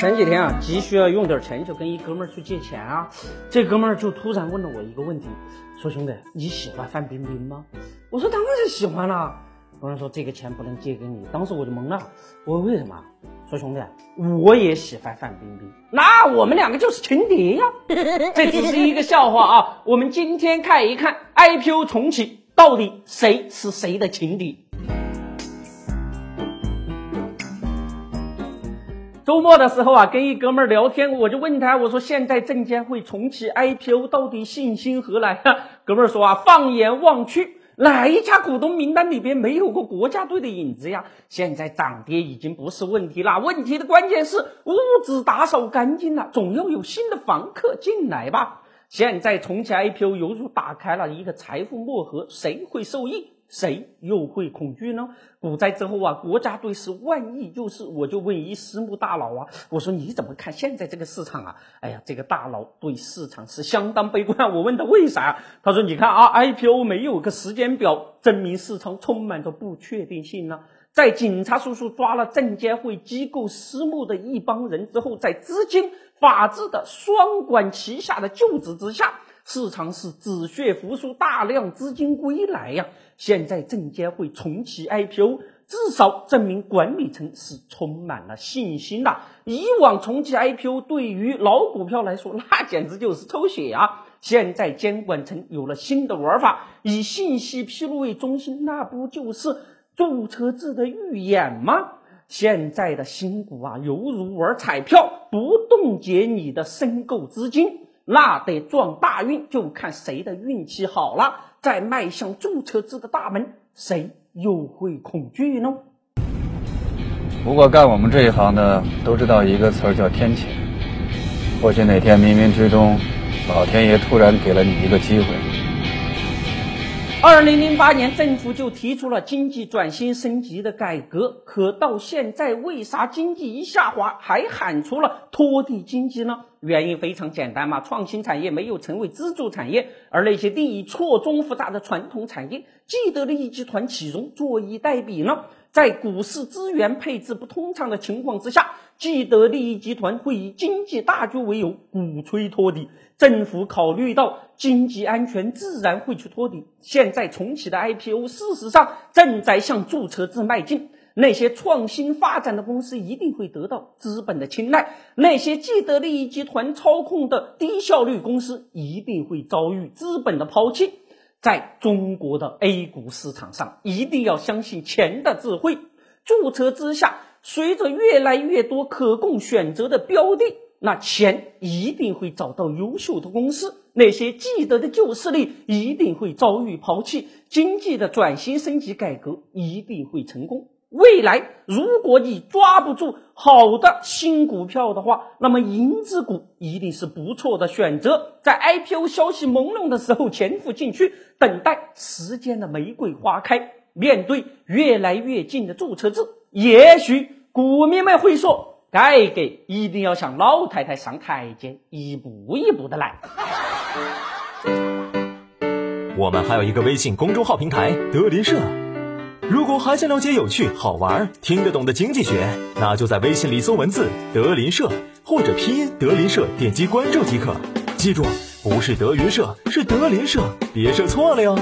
前几天啊，急需要用点钱，就跟一哥们儿去借钱啊。这哥们儿就突然问了我一个问题，说：“兄弟，你喜欢范冰冰吗？”我说：“当然是喜欢啦。”哥们儿说：“这个钱不能借给你。”当时我就懵了，我说：“为什么？”说：“兄弟，我也喜欢范冰冰，那我们两个就是情敌呀。”这只是一个笑话啊。我们今天看一看 IPO 重启，到底谁是谁的情敌？周末的时候啊，跟一哥们儿聊天，我就问他，我说现在证监会重启 IPO，到底信心何来啊？哥们儿说啊，放眼望去，哪一家股东名单里边没有过国家队的影子呀？现在涨跌已经不是问题了，问题的关键是屋子打扫干净了，总要有新的房客进来吧？现在重启 IPO，犹如打开了一个财富墨盒，谁会受益？谁又会恐惧呢？股灾之后啊，国家队是万亿救市，我就问一私募大佬啊，我说你怎么看现在这个市场啊？哎呀，这个大佬对市场是相当悲观。我问他为啥？他说你看啊，IPO 没有个时间表，证明市场充满着不确定性呢。在警察叔叔抓了证监会机构私募的一帮人之后，在资金、法治的双管齐下的救治之下。市场是止血复苏，大量资金归来呀！现在证监会重启 IPO，至少证明管理层是充满了信心的。以往重启 IPO 对于老股票来说，那简直就是抽血啊！现在监管层有了新的玩法，以信息披露为中心，那不就是注册制的预演吗？现在的新股啊，犹如玩彩票，不冻结你的申购资金。那得撞大运，就看谁的运气好了。再迈向注册制的大门，谁又会恐惧呢？不过干我们这一行的都知道一个词儿叫天谴。或许哪天冥冥之中，老天爷突然给了你一个机会。二零零八年，政府就提出了经济转型升级的改革，可到现在，为啥经济一下滑，还喊出了拖地经济呢？原因非常简单嘛，创新产业没有成为支柱产业，而那些利益错综复杂的传统产业，既得利益集团岂容坐以待毙呢？在股市资源配置不通畅的情况之下，既得利益集团会以经济大局为由鼓吹托底，政府考虑到经济安全，自然会去托底。现在重启的 IPO，事实上正在向注册制迈进。那些创新发展的公司一定会得到资本的青睐，那些既得利益集团操控的低效率公司一定会遭遇资本的抛弃。在中国的 A 股市场上，一定要相信钱的智慧。注册之下，随着越来越多可供选择的标的，那钱一定会找到优秀的公司。那些既得的旧势力一定会遭遇抛弃，经济的转型升级改革一定会成功。未来，如果你抓不住好的新股票的话，那么银子股一定是不错的选择。在 IPO 消息朦胧的时候潜伏进去，等待时间的玫瑰花开。面对越来越近的注册制，也许股民们会说：“改革一定要像老太太上台阶，一步一步的来。”我们还有一个微信公众号平台“德林社”。如果还想了解有趣、好玩、听得懂的经济学，那就在微信里搜文字“德林社”或者拼音“德林社”，点击关注即可。记住，不是德云社，是德林社，别设错了哟。